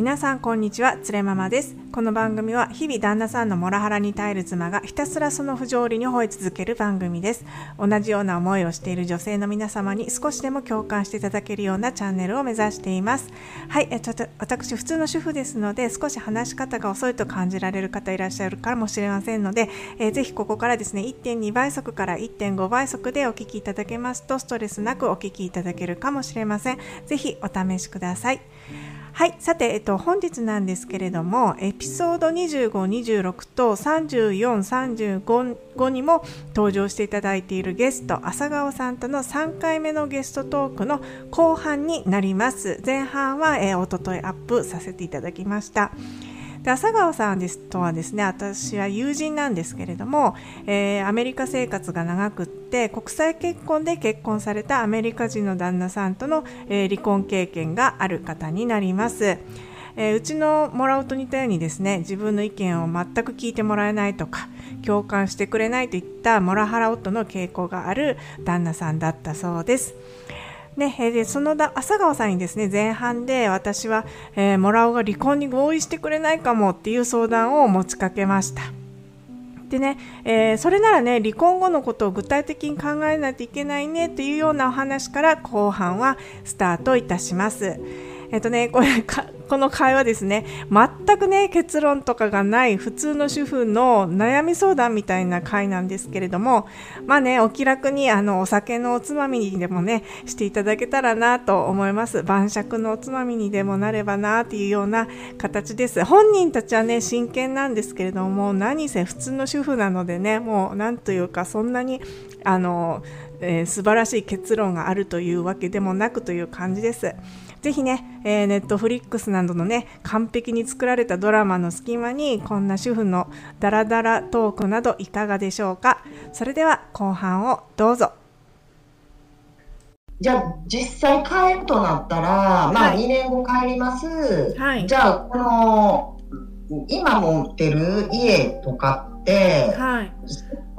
皆さんこんにちはつれママです。この番組は日々旦那さんのモラハラに耐える妻がひたすらその不条理に吠え続ける番組です。同じような思いをしている女性の皆様に少しでも共感していただけるようなチャンネルを目指しています。はいえちょっと私普通の主婦ですので少し話し方が遅いと感じられる方いらっしゃるかもしれませんので、えー、ぜひここからですね1.2倍速から1.5倍速でお聞きいただけますとストレスなくお聞きいただけるかもしれません。ぜひお試しください。はい、さて、えっと、本日なんですけれども、エピソード25、26と34、35にも登場していただいているゲスト、朝顔さんとの3回目のゲストトークの後半になります。前半は、えー、おとといアップさせていただきました。で朝顔さんですとはですね私は友人なんですけれども、えー、アメリカ生活が長くって国際結婚で結婚されたアメリカ人の旦那さんとの、えー、離婚経験がある方になります。えー、うちのもらうと似たようにですね自分の意見を全く聞いてもらえないとか共感してくれないといったモラハラ夫の傾向がある旦那さんだったそうです。ね、でそのだ朝川さんにですね前半で私は、えー、モラオが離婚に合意してくれないかもっていう相談を持ちかけました。でね、えー、それならね離婚後のことを具体的に考えないといけないねというようなお話から後半はスタートいたします。えっとね、これこの会話ですね、全くね、結論とかがない普通の主婦の悩み相談みたいな回なんですけれども、まあね、お気楽にあのお酒のおつまみにでもね、していただけたらなと思います。晩酌のおつまみにでもなればなっていうような形です。本人たちはね、真剣なんですけれども、何せ普通の主婦なのでね、もうなんというか、そんなに、あの、えー、素晴らしい結論があるというわけでもなくという感じです。ぜひね、えー、ネットフリックスなどのね、完璧に作られたドラマの隙間に、こんな主婦のダラダラトークなどいかがでしょうか。それでは後半をどうぞ。じゃあ、実際帰るとなったら、まあ、2年後帰ります。はい。じゃあ、この、今持ってる家とかって、はい。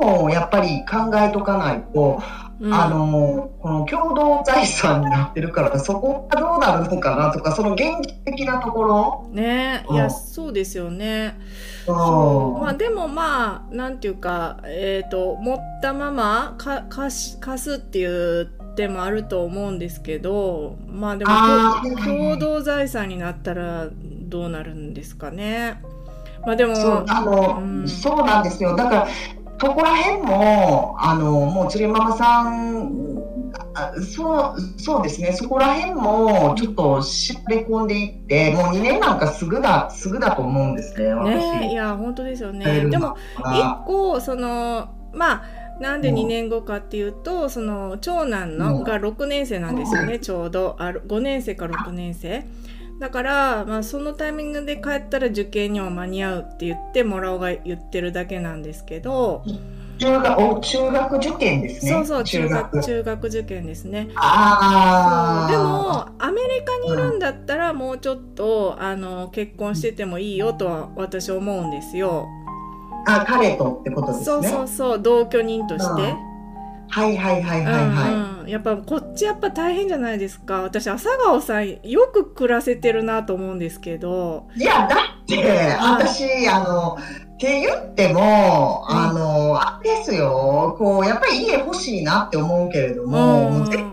もやっぱり考えとかないと、あのこの共同財産になってるからそこがどうなるのかなとかその現実的なところ。ね、いやそうですよね。そう。まあでもまあなんていうかえっ、ー、と持ったままか貸貸すっていう手もあると思うんですけどまあでも共同財産になったらどうなるんですかね。まあでもそうあの、うん、そうなんですよ。だからそこら辺も、あの、もう釣りママさん、そう、そうですね、そこら辺もちょっとしれ込んでいって、もう2年なんかすぐだ、すぐだと思うんですね、ねいや、本当ですよね。でも、一個、その、まあ、なんで2年後かっていうと、その長男のが6年生なんですよね、ちょうど。あ5年生か6年生。だから、まあ、そのタイミングで帰ったら受験には間に合うって言ってもらおうが言ってるだけなんですけど。中学中学受験ですね。そうそう中学中学受験ですね。ああ。でもアメリカにいるんだったら、もうちょっとあの結婚しててもいいよとは私思うんですよ。あ彼とってことですね。そうそうそう同居人として。うんはいはいはいはいはい、うんうん、やっぱこっちやっぱ大変じゃないですか。私朝顔さんよく暮らせてるなと思うんですけど。いやだって私あのって言っても、うん、あの、あれですよ、こう、やっぱり家欲しいなって思うけれども、うん、絶対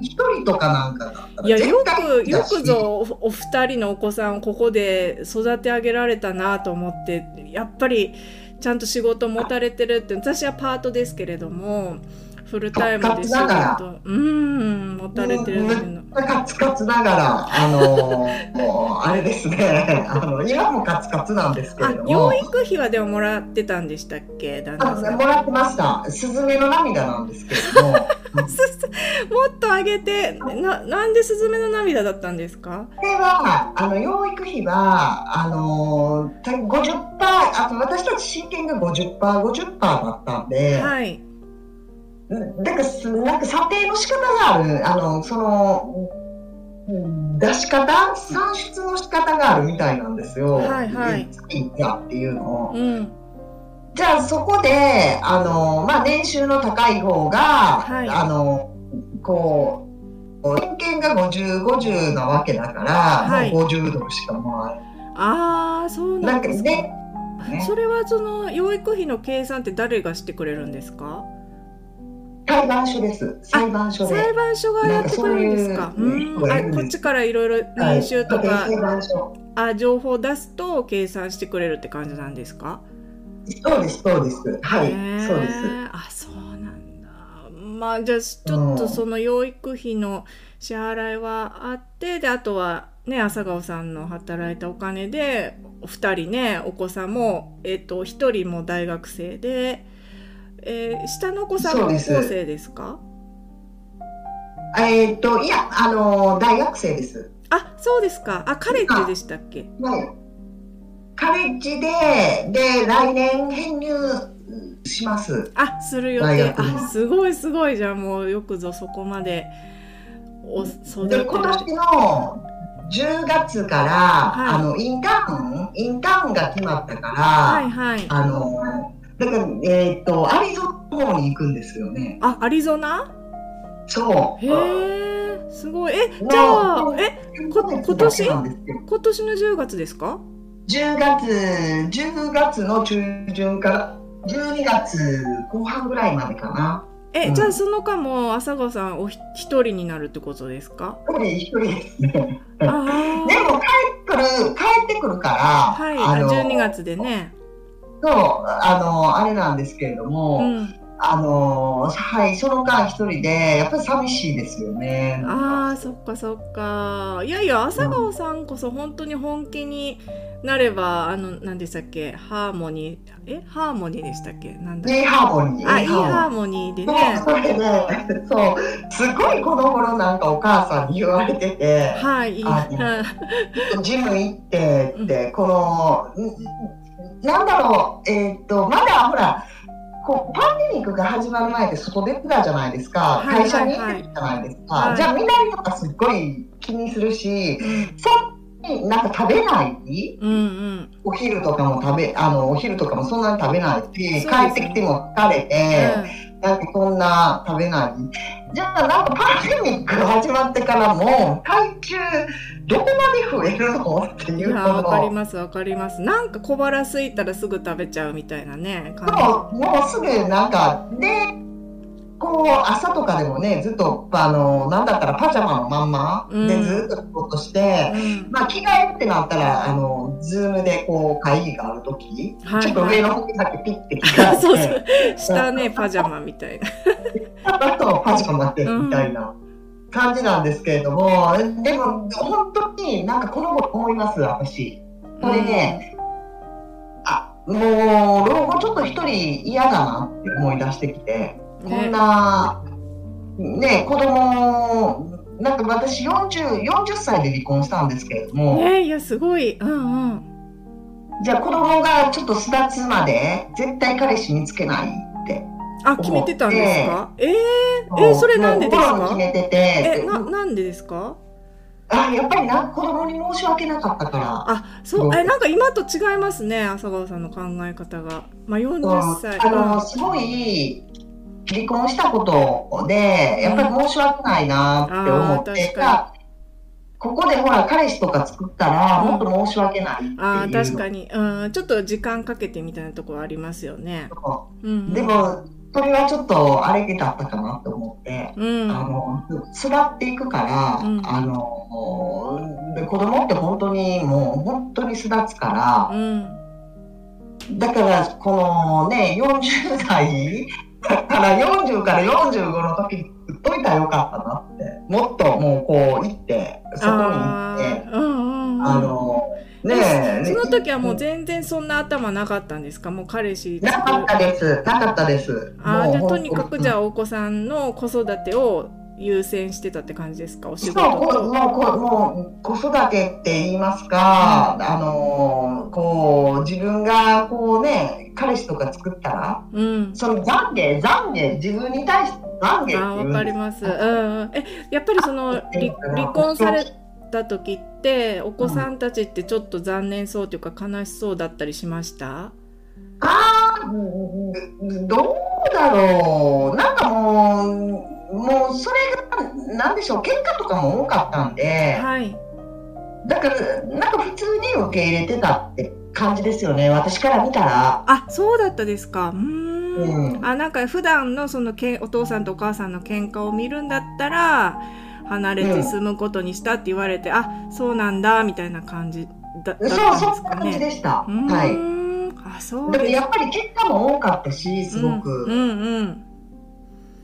一人とかなんかいや、よく、よくぞお二人のお子さんをここで育て上げられたなと思って、やっぱりちゃんと仕事持たれてるって、私はパートですけれども、フルタイムで仕事。うん持たれてるの。カツカツながらあのー、もうあれですね。あの今もカツカツなんですけれども。養育費はでももらってたんでしたっけ？旦那さん。もらってました。スズメの涙なんですけれども。もっと上げてななんでスズメの涙だったんですか？これはあの養育費はあのー、50%あと私たち真剣が 50%50% 50%だったんで、はいだからなんか査定の仕方があるあのその出し方算出の仕方があるみたいなんですよ。はいはい。っていうのを。うん、じゃあそこであのまあ年収の高い方が、はい、あのこう人間が50、50なわけだから、はい、もう50ドルしかもらえああ、そうなんですか。ね、それはその養育費の計算って誰がしてくれるんですか？裁判所です。裁判所裁判所がやってくれるんですか？うんあこっちからいろいろ年収とか、はい、あ情報を出すと計算してくれるって感じなんですか？そうですそうです。はい、そうです。あそうなんだ。まあじゃあちょっとその養育費の支払いはあってであとはね朝顔さんの働いたお金でお二人ねお子さんもえっ、と一人も大学生で。えー、下のお子さんは高校生ですか？えっといやあの大学生です。あそうですか。あカレッジでしたっけ？はい。カレッジでで来年編入します。あする予定。あすごいすごい。じゃあもうよくぞそこまでお育てで今年の10月から、はい、あのインターンインターンが決まったから、はいはい、あのだから、えっ、ー、と、アリゾナの方に行くんですよね。あ、アリゾナ？そう。へえ、すごい。え、じゃあ、え、こ今年？今年の10月ですか ?10 月、10月の中旬から12月後半ぐらいまでかな。え、うん、じゃあその間も朝顔さんお一人になるってことですか？一人一人ですね。でも帰ってくる、帰ってくるから、はい、あの12月でね。と、あの、あれなんですけれども、うん、あの、はい、その間一人で、やっぱり寂しいですよね。ああ、そっかそっか。いやいや、朝顔さんこそ本当に本気になれば、あの、何でしたっけ、ハーモニー、え、ハーモニーでしたっけ？なんだいいハーモニー。あ、いいハーモニーでね。それね、そう、すごいこの頃なんかお母さんに言われてて、はい、いい。ジム行ってって、この、なんだろう、えー、っと、まだほら、こうパンデミックが始まる前って外出てたじゃないですか、会社に行ってたじゃないですか、はい。はい、じゃあみんなとかすっごい気にするし、うん、そになんか食べない、うんうん、お昼とかも食べあのお昼とかもそんなに食べないし、ね、帰ってきても疲れて、うん、なんかこんな食べない？じゃあなんかパンデミックが始まってからも体重どこまで増えるの？っていうわかりますわかります。なんか小腹空いたらすぐ食べちゃうみたいなねもうもうすぐなんかでこう朝とかでもねずっとあのなんだったらパジャマのまんまでずっと仕事して、うん、まあ着替えってなったらあのズームでこう会議がある時、はいはい、ちょっと上の方だけピッて着替えて。そうそう。下ねパジャマみたいな。あとパジャマでみたいな。感じなんですけれども、でも本当になんかこの子思います、私。これね、あ、もう老後ちょっと一人嫌だなって思い出してきて、こんな、ね、子供、なんか私40、40歳で離婚したんですけれども。ねいや、すごい。うんうん。じゃあ子供がちょっと巣立つまで絶対彼氏見つけないってあ決めてたんですか？えー、えー、それなんでですか？決めてて。えななんでですか？あやっぱりな子供に申し訳なかったから。あそうえなんか今と違いますね朝顔さんの考え方が。まあ40歳。あのすごい離婚したことでやっぱり申し訳ないなって思って、うん、ここでほら彼氏とか作ったらもっと申し訳ないっていう、あ確かに、うん、ちょっと時間かけてみたいなところありますよね、う。ん、でもそれはちょっとあれだったかなと思って、うん、あの育っていくから、うん、あので子供って本当にもう本当に巣立つから、うん、だからこのね40代から40から45の時に売っといたらよかったなって。もっともうこう行ってそこに行って、あのねその時はもう全然そんな頭なかったんですか？もう彼氏なかったです。なかったです。あじゃあとにかくじゃあお子さんの子育てを優先してたって感じですか？お仕事。ともうもう子育てって言いますか、うん、あのこう自分がこうね彼氏とか作ったら、うん、その懺悔懺悔自分に対して懺悔あわかります、うん、えやっぱりその離婚された時ってお子さんたちってちょっと残念そうというか悲しそうだったりしました？あどうだろう。なんかもうもうそれが、なんでしょう、喧嘩とかも多かったんで、はい。だから、なんか普通に受け入れてたって感じですよね、私から見たら。あ、そうだったですか。うん。うん、あ、なんか普段のそのけお父さんとお母さんの喧嘩を見るんだったら、離れて住むことにしたって言われて、うん、あ、そうなんだ、みたいな感じだったんですかね。そう、そんな感じでした。はい。あ、そうでもやっぱり喧嘩も多かったし、すごく。うん、うん、うん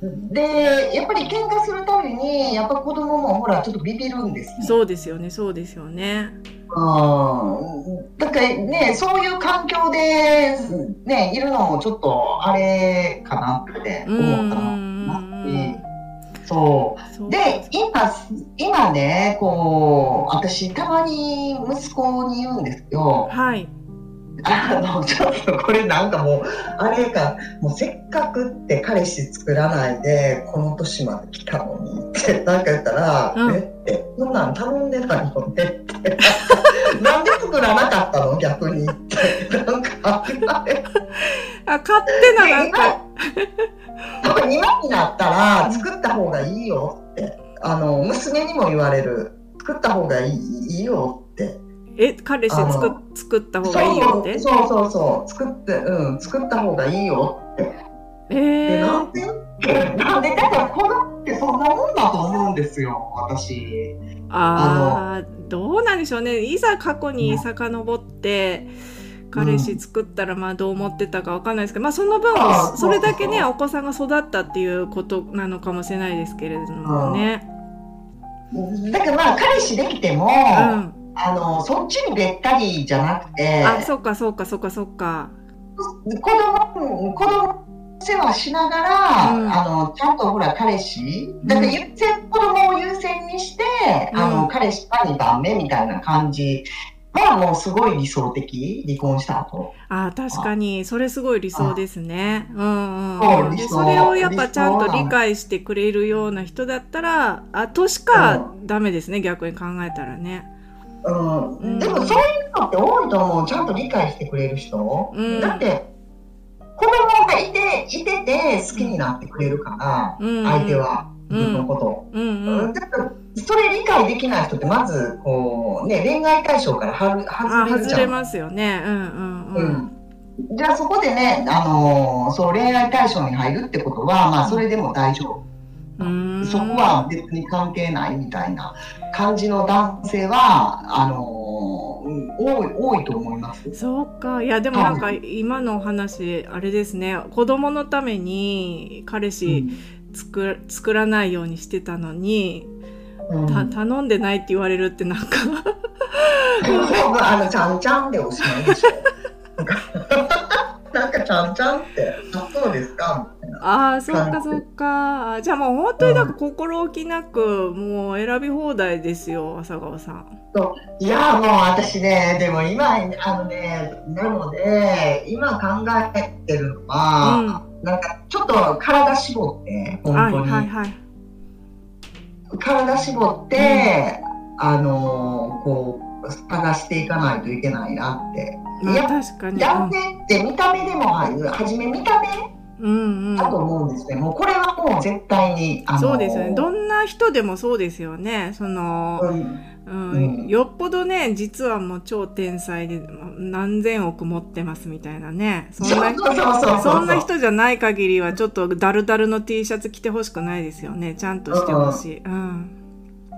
でやっぱり喧嘩するたびにやっぱ子供もほらちょっとビビるんです、ね、そうですよねそうですよね。うん、だからねそういう環境で、ね、いるのもちょっとあれかなって思ったなそう。で今今ねこう私たまに息子に言うんですよ。はいあの、ちょっとこれなんかもう、あれか、もうせっかくって彼氏作らないで、この年まで来たのにってなんか言ったら、うん、えって、そんなん頼んでないの？ねって。なんで作らなかったの？逆にって。なんか、あ、勝手ななんか。今になったら作った方がいいよって。あの、娘にも言われる。作った方がいいいいよって。え彼氏作作った方がいいよって？そうそうそう作ってうん作った方がいいよって。えー、なんで？なんで？だから子供ってそんなもんだと思うんですよ私。ああどうなんでしょうね。いざ過去に遡って、彼氏作ったらまあどう思ってたかわかんないですけど、まあその分それだけねお子さんが育ったっていうことなのかもしれないですけれどもね。だからまあ彼氏できても、うんあのそっちにべったりじゃなくてあそっかそっかそっかそっか。子供子供世話しながら、うん、あのちゃんとほら彼氏だから優先、子供を優先にして、うん、あの彼氏が2番目みたいな感じ。はもうすごい理想的離婚した後。あ確かにそれすごい理想ですね。うんうん、でそれをやっぱちゃんと理解してくれるような人だったらあとしかダメですね、逆に考えたらね。うん、でもそういうのって多いと思う。ちゃんと理解してくれる人、うん、だって子供がいていてて好きになってくれるから、うん、相手は自分のこと、うんうん、だからそれ理解できない人ってまずこうね恋愛対象から外れるじゃん外れますよね。うんうんうん、じゃあそこでね、あのー、そう恋愛対象に入るってことは、まあ、それでも大丈夫。そこは別に関係ないみたいな感じの男性はあの多い多いと思います。そうか。いやでもなんか今のお話あれですね。子供のために彼氏作,、うん、作らないようにしてたのに、うん、た頼んでないって言われるってなんか。あのちゃんちゃんでおしまいでしょ。なんかちゃんちゃんって、あ、そうですか？ああ、そっかそっか。じゃあもう本当になんか心置きなく、もう選び放題ですよ、朝顔さん。そういや、もう私ね、でも今、あのね、なので、今考えてるのは、うん、なんかちょっと体絞って、本当に。はいはいはい。体絞って、うん、あのこう、探していかないといけないなって。まあ、確かに男性って見た目でもはじめ見た目うんうん、だと思うんですね。もうこれはもう絶対に、あのー、そうですよね。どんな人でもそうですよね。その、うんうんうん、よっぽどね、実はもう超天才で何千億持ってますみたいなね。そんなそんな人じゃない限りはちょっとダルダルの T シャツ着てほしくないですよね。ちゃんとしてほしい。うん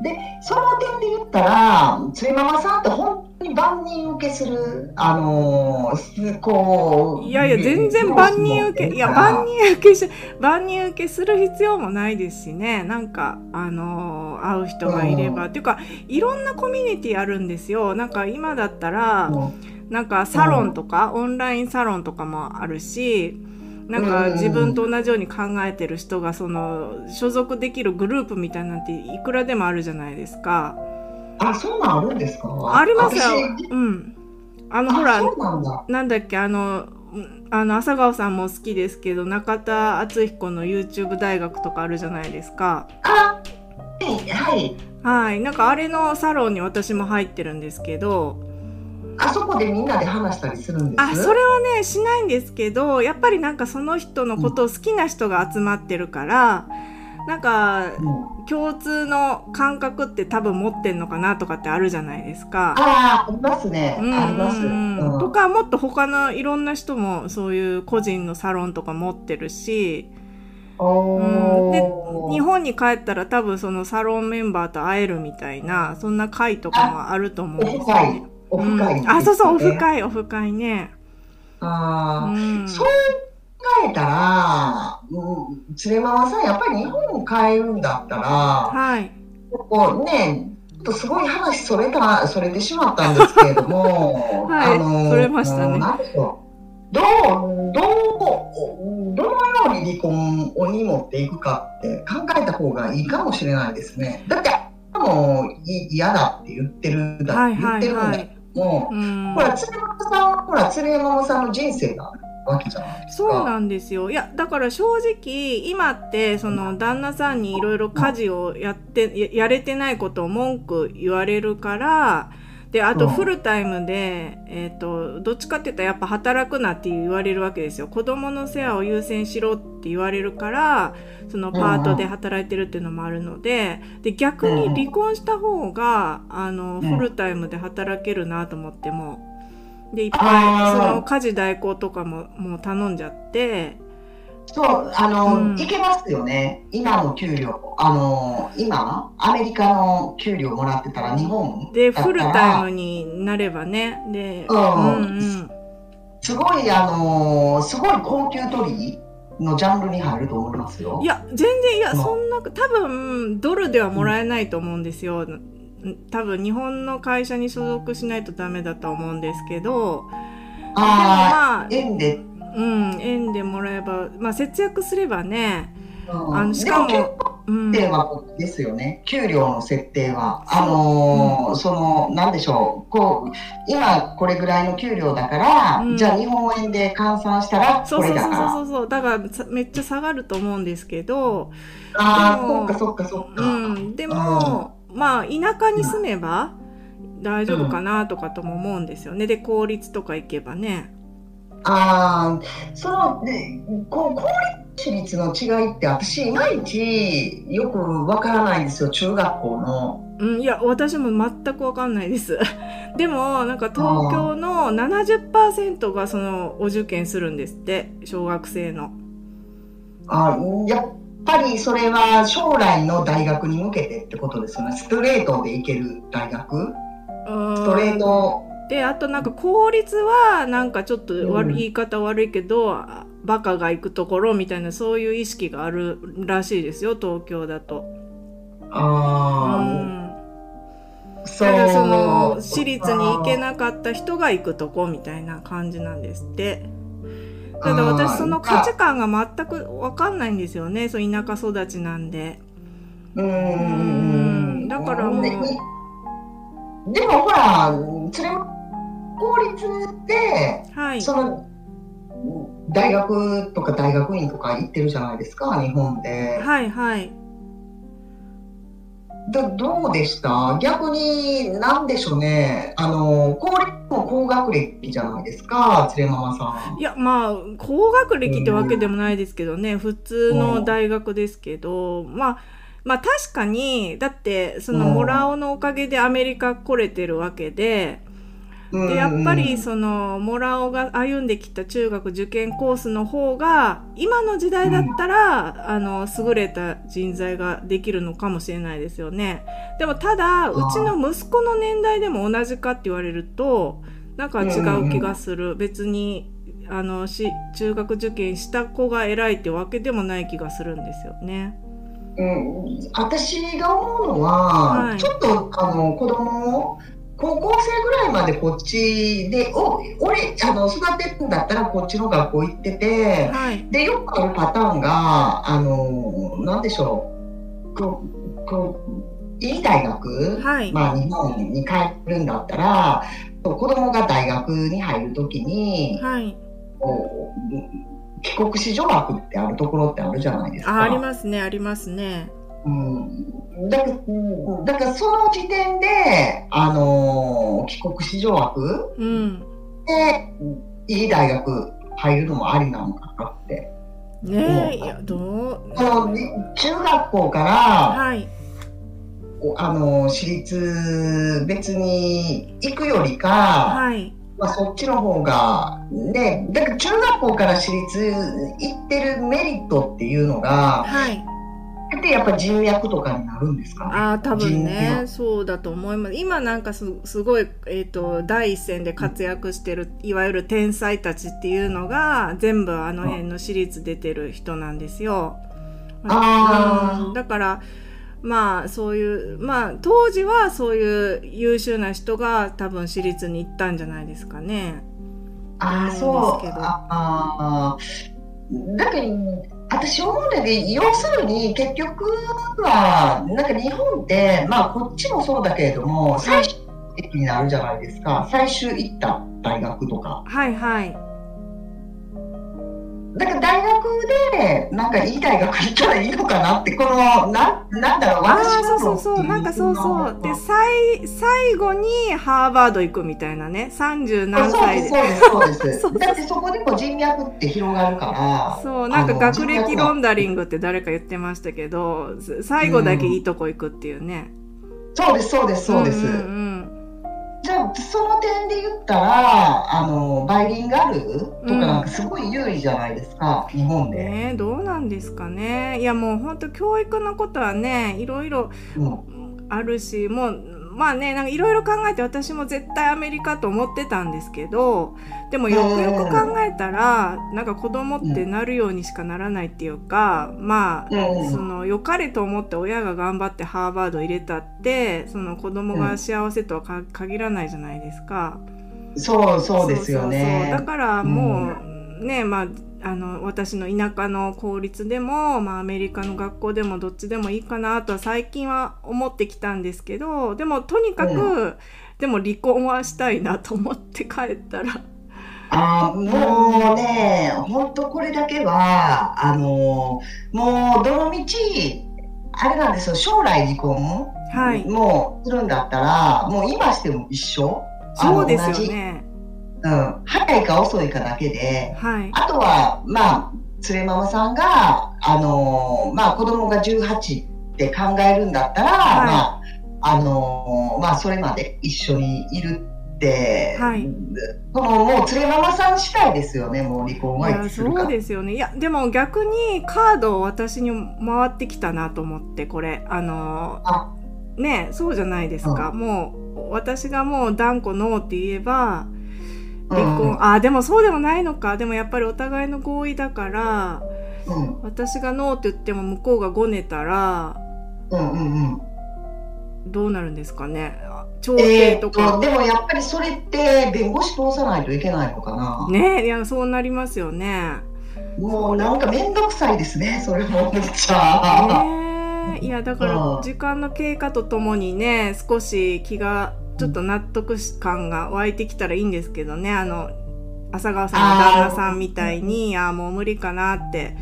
で、その点で言ったら、つりママさんって本当に万人受けする、あのー、こう。いやいや、全然万人受け、いや、万人受けし、万人受けする必要もないですしね。なんか、あのー、会う人がいれば。っていうか、いろんなコミュニティあるんですよ。なんか今だったら、なんかサロンとか、オンラインサロンとかもあるし、なんか自分と同じように考えてる人がその所属できるグループみたいなんていくらでもあるじゃないですか。あ、そうなんあるんですか？ありますよ。うん。あのほらなんだっけあのあの朝顔さんも好きですけど中田敦彦の YouTube 大学とかあるじゃないですか。あ、はい。はい、なんかあれのサロンに私も入ってるんですけど。あそこでみんなで話したりするんです？あそれはねしないんですけどやっぱりなんかその人のことを好きな人が集まってるから、なんか、うん、共通の感覚って多分持ってんのかなとかってあるじゃないですか。ああ、ありますね。うん、あります、うん。とか、もっと他のいろんな人もそういう個人のサロンとか持ってるし、うん、で日本に帰ったら多分そのサロンメンバーと会えるみたいなそんな会とかもあると思うんですよね。オフ会、うん、あそうそうオフ会オフ会ね。ああ、うん、そう考えたら、うん、連れ回さん、やっぱり日本帰るんだったら、はい。こうね、すごい話それた、それてしまったんですけれども、はい、あの、それましたね。どう、どう、どのように離婚をに持っていくかって考えた方がいいかもしれないですね。だって、もう嫌だって言ってるだ、はいはいはい、言ってるんだけども、ほら、鶴山さん、ほら、鶴山さんの人生がわけじゃ。そうなんですよ。いや、だから正直、今って、その、旦那さんにいろいろ家事をやって、やれてないことを文句言われるから、で、あとフルタイムで、えっ、ー、と、どっちかって言ったらやっぱ働くなって言われるわけですよ。子供の世話を優先しろって言われるから、そのパートで働いてるっていうのもあるので、で、逆に離婚した方が、あの、フルタイムで働けるなと思っても、でいっぱいその家事代行とかももう頼んじゃってそうあの、うん、いけますよね。今の給料。あの今アメリカの給料もらってたら日本でフルタイムになればね。で、うん、うんうん。すごいあのすごい高級取りのジャンルに入ると思いますよ。いや全然いや、そんな多分ドルではもらえないと思うんですよ。多分日本の会社に所属しないとダメだと思うんですけど。あまあ円でうん円でもらえばまあ節約すればね、うん、あのしかも設定はですよね、うん、給料の設定はあのーうん、そのなんでしょう。こう今これぐらいの給料だから、うん、じゃあ日本円で換算したらこれだ。からそうそうそうそう。だからめっちゃ下がると思うんですけどああそっかそっかそっか、うん、でも、まあ田舎に住めば大丈夫かなとかとも思うんですよね、で公立とか行けばね。ああそのねこう公立私立の違いって私いまいちよくわからないんですよ中学校の。うん、いや私も全くわかんないです でもなんか東京の70%がそのお受験するんですって小学生の。あやっぱりそれは将来の大学に向けてってことですよね。ストレートで行ける大学？ストレート。で、あとなんか公立はなんかちょっと悪、うん、言い方悪いけど、バカが行くところみたいなそういう意識があるらしいですよ、東京だと。ああ。うんそうだからその私立に行けなかった人が行くとこみたいな感じなんですって。ただ私その価値観が全く分かんないんですよね。そう田舎育ちなんで。うん。だからもう。でもほら、それ公立で、はい、その大学とか大学院とか行ってるじゃないですか、日本で。はいはい。どどうでした？逆に、なんでしょうね。あの、公立も高学歴じゃないですか、連れママさん。いや、まあ、高学歴ってわけでもないですけどね、うん、普通の大学ですけど、うん、まあ、まあ確かに、だって、その、モラオのおかげでアメリカ来れてるわけで、でやっぱりそのモラオが歩んできた中学受験コースの方が今の時代だったら、あの優れた人材ができるのかもしれないですよね。でもただうちの息子の年代でも同じかって言われるとなんか違う気がする。別にあのし中学受験した子が偉いってわけでもない気がするんですよね。うん、私が思うのは、はい、ちょっとあの子供高校生ぐらいまでこっちで、お俺あの育てるんだったらこっちの学校行ってて、はい、でよくあるパターンが、あのなんでしょう、こうこういい大学、はい、まあ、日本に帰るんだったら、子供が大学に入るときに、はい、こう帰国子女枠ってあるところってあるじゃないですか。あありますね、ありますね。うん、だからだからその時点で、あのー、帰国子女枠、うん、でいい大学入るのもありなのかなって。ねえ、いや、どう？あの、中学校から、はい。あの、私立別に行くよりか、はい。まあ、そっちの方が、ね、だから中学校から私立行ってるメリットっていうのが、はい。でやっぱ人脈とかになるんですか、ね、あ多分ねそうだと思います今なんかすすごい、えーと、第一線で活躍してる、いわゆる天才たちっていうのが全部あの辺の私立出てる人なんですよ。あ、うん、だからまあそういうまあ当時はそういう優秀な人が多分私立に行ったんじゃないですかね。ああそうああだけど私思うんだけど要するに結局はなんか日本ってまあこっちもそうだけれども最終的になるじゃないですか最終行った大学とか。はいはいだから大学でなんかいい大学行ったらいいのかなってこのななんだろう私はそうそうそうなんかそうそう。で最最後にハーバード行くみたいなね。30何歳で。そうですそうですそうです。だってそこでも人脈って広がるからそうなんか学歴ロンダリングって誰か言ってましたけど最後だけいいとこ行くっていうね、うん、そうですそうですそうです、うんうんうん。じゃあその点で言ったらあのバイリンガルとかなんかすごい有利じゃないですか、うん、日本で。ねどうなんですかね。いやもう本当教育のことはねいろいろあるし、うん、もうまあねなんかいろいろ考えて私も絶対アメリカと思ってたんですけどでもよくよく考えたら、なんか子供ってなるようにしかならないっていうか、まあ、その良かれと思って親が頑張ってハーバード入れたってその子供が幸せとは限らないじゃないですか。そうそうですよね。だからもう、ねまああの私の田舎の公立でも、まあ、アメリカの学校でもどっちでもいいかなとは最近は思ってきたんですけどでもとにかく、うん、でも離婚はしたいなと思って帰ったら。あもうね、本当これだけは、あのもうどのみち、あれなんですよ、将来離婚、はい、もうするんだったら、もう今しても一緒？そうですよね。うん、早いか遅いかだけで、はい、あとは、まあ、連れママさんが、あのー、まあ、子供が18って考えるんだったら、はい、まあ、あのー、まあ、それまで一緒にいるって、はい、そのもう連れママさん次第ですよね、もう離婚はいつするか。そうですよね。いや、でも逆にカードを私に回ってきたなと思って、これ、あのー、ね、そうじゃないですか。うん、もう、私がもう断固ノーって言えば、離婚、うん、あでもそうでもないのか。でもやっぱりお互いの合意だから、うん、私がノーって言っても向こうがごねたら、うんうんうん、どうなるんですかね。調停とか、えー、でもやっぱりそれって弁護士通さないといけないのかな。ねいやそうなりますよね。もうなんか面倒くさいですねそれもめっちゃ、ね、いやだから時間の経過とともにね少し気がちょっと納得感が湧いてきたらいいんですけどね。あの浅川さんの旦那さんみたいにああもう無理かなって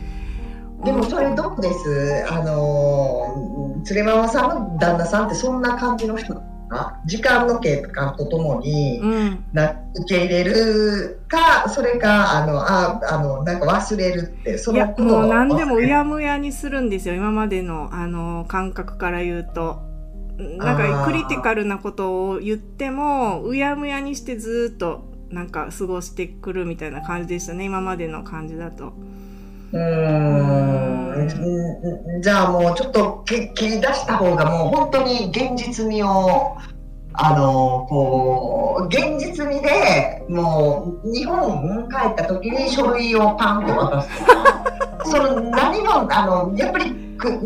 でもそれどうです？あの連れママさんの旦那さんってそんな感じの人か時間の経過とともに、うん、な受け入れるかそれかあのああのなんか忘れるってそのもう何でもうやむやにするんですよ今までのあの感覚から言うと。なんかクリティカルなことを言ってもうやむやにしてずっとなんか過ごしてくるみたいな感じでしたね今までの感じだと。うんじゃあもうちょっと切り出した方がもう本当に現実味をあのこう現実味でもう日本帰った時に書類をパンと渡すその何もあのやっぱり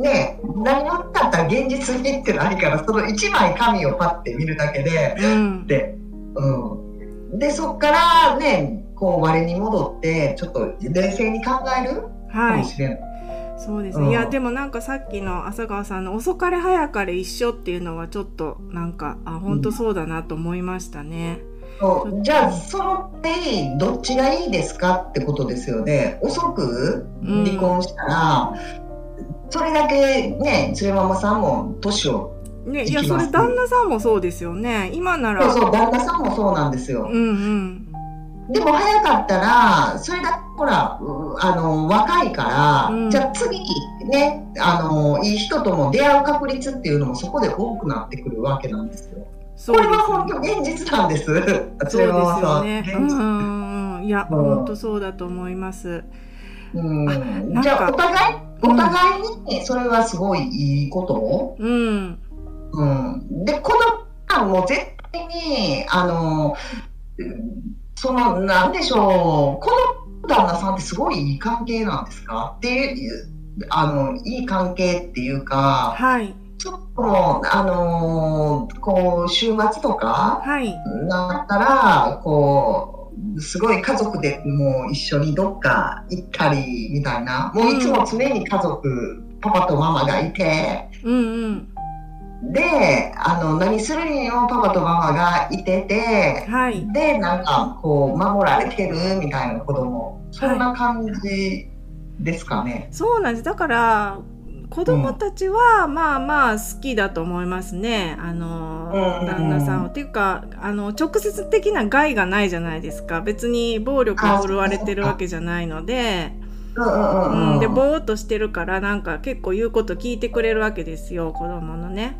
ね何もったら現実味ってないからその1枚紙をパッて見るだけで、うん、で,、うん、でそっからねこう我に戻ってちょっと冷静に考えるかもしれない。はいそうですね、うん、いやでもなんかさっきの浅川さんの遅かれ早かれ一緒っていうのはちょっとなんかあ本当そうだなと思いましたね。うん、じゃあその点どっちがいいですかってことですよね。遅く離婚したら、うん、それだけね連れママさんも年をね、いやそれ旦那さんもそうですよね今ならそうそう旦那さんもそうなんですよ。うんうんでも早かったら、それだほら、あの、若いから、うんじゃあ次、ね、あの、いい人とも出会う確率っていうのもそこで多くなってくるわけなんですよ。すこれは本当現実なんです。そうですよね。うん。いや、うん本当そうだと思います。うんじゃあお互い、うんお互いにそれはすごいいいこと、うん。うん、で、この間も絶対に、あの、その、なんでしょう、この旦那さんってすごいいい関係なんですか？っていう、あの、いい関係っていうか、はい。ちょっと、あの、こう、週末とか、はい。なったら、こう、すごい家族でもう一緒にどっか行ったりみたいな、もういつも常に家族、パパとママがいて、うんうん。で、あの、何するにもパパとママがいてて、はい。で、なんかこう、守られてるみたいな子供、そんな感じですかね。そうなんです。だから、子供たちは、まあまあ好きだと思いますね。あの、うん旦那さんを。っていうか、あの、直接的な害がないじゃないですか。別に暴力を振るわれてるわけじゃないので、うんで、ぼーっとしてるから、なんか結構言うこと聞いてくれるわけですよ、子供のね。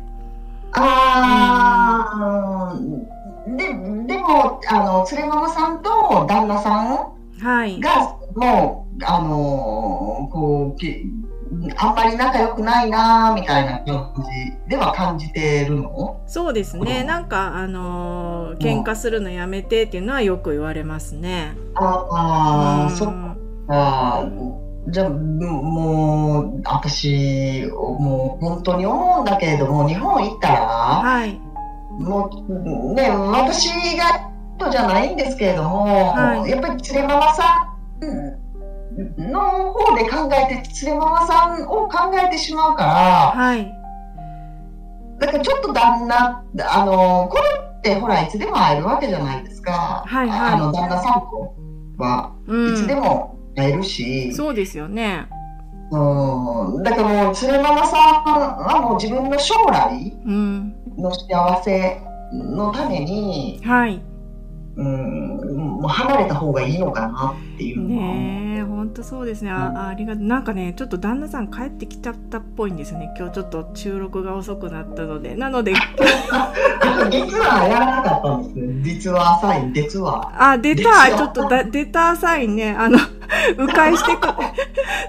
あーで、でも、あの、連れママさんと旦那さんはい。が、もう、あのーこうき、あんまり仲良くないなみたいな感じでは感じてるの？そうですね。なんか、あのー喧嘩するのやめてっていうのはよく言われますね。ああ、うんそっか。じゃあ、もう、私、もう本当に思うんだけれども、日本行ったら、はい。もうね、私がとじゃないんですけれども、はいやっぱり連れママさんの方で考えて、連れママさんを考えてしまうから、はい。だからちょっと旦那、あの、これってほら、いつでも会えるわけじゃないですか。はいはいあの、旦那さんとは、うん。いつでも会えるし、そうですよね。うん、だからもう、連れママさんはもう自分の将来うん。の幸せのために、はい。うん、もう離れた方がいいのかなっていう。ねえ、本当そうですね。あ、あありがとう。なんかね、ちょっと旦那さん帰ってきちゃったっぽいんですよね。今日ちょっと収録が遅くなったので。なので、あ実はやらなかったんですね。実はサイン、実は。あ、出たちょっとだ、出たサインね。あの、迂回してく、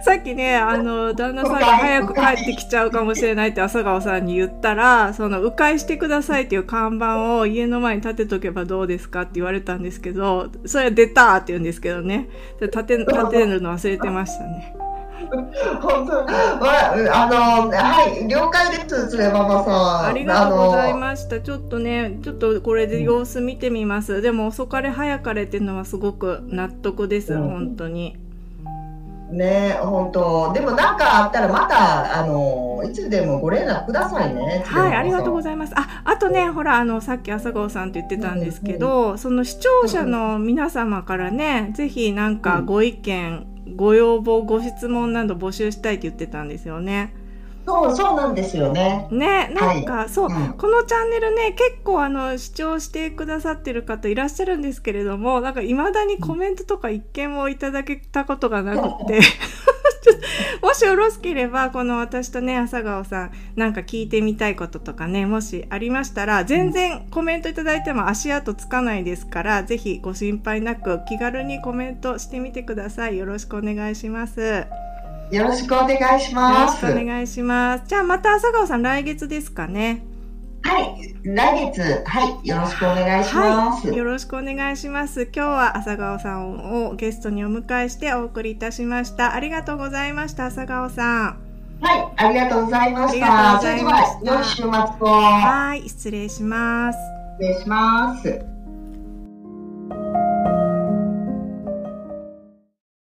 さっきね、あの、旦那さんが早く帰ってきちゃうかもしれないって朝顔さんに言ったら、その、迂回してくださいっていう看板を家の前に立てとけばどうですかって言われたんですけど、それは出たって言うんですけどね。で立て、立てるの忘れてましたね。本当、まあ、あの、はい、了解です、つれママさん。ありがとうございす。ました。ちょっとね、ちょっとこれで様子見てみます。でも遅かれ早かれっていうのはすごく納得です、うん本当に。ね、本当。でもなんかあったらまた、あの、いつでもご連絡くださいね。はい、ありがとうごいざいます。あ、あとね、ほら、あの、さっき朝顔さんって言ってたんですけど、その視聴者の皆様からね、ぜひなんかご意見、ご要望、ご質問など募集したいって言ってたんですよね。そう、そうなんですよね。ね、なんか、そう、うんこのチャンネルね、結構あの、視聴してくださってる方いらっしゃるんですけれども、なんか未だにコメントとか一件もいただけたことがなくって、もしよろしければ、この私とね、朝顔さん、なんか聞いてみたいこととかね、もしありましたら、全然コメントいただいても足跡つかないですから、ぜひご心配なく気軽にコメントしてみてください。よろしくお願いします。よよろしくお願いしろします。くお願いします。じゃあまた朝顔さん来月ですかね。はい、来月、はい、よろしくお願いします。はい、よろしくお願いします。今日は朝顔さんをゲストにお迎えしてお送りいたしました。ありがとうございました、朝顔さん。はい、ありがとうございましありがとうた。ございましたそれでは、良い週末を。はい、失礼します。失礼します。